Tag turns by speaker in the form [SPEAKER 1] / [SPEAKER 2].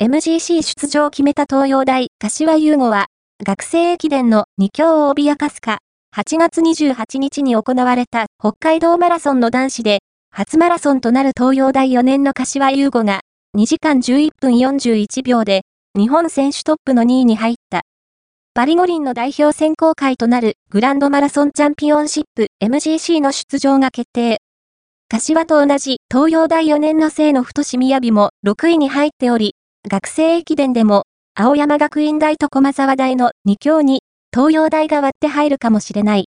[SPEAKER 1] MGC 出場を決めた東洋大柏優吾は、学生駅伝の2強を脅かすか、8月28日に行われた北海道マラソンの男子で、初マラソンとなる東洋大4年の柏優吾が、2時間11分41秒で、日本選手トップの2位に入った。パリ五輪の代表選考会となるグランドマラソンチャンピオンシップ MGC の出場が決定。柏と同じ東洋大4年の生の太し雅も6位に入っており、学生駅伝でも、青山学院大と駒沢大の2強に、東洋大が割って入るかもしれない。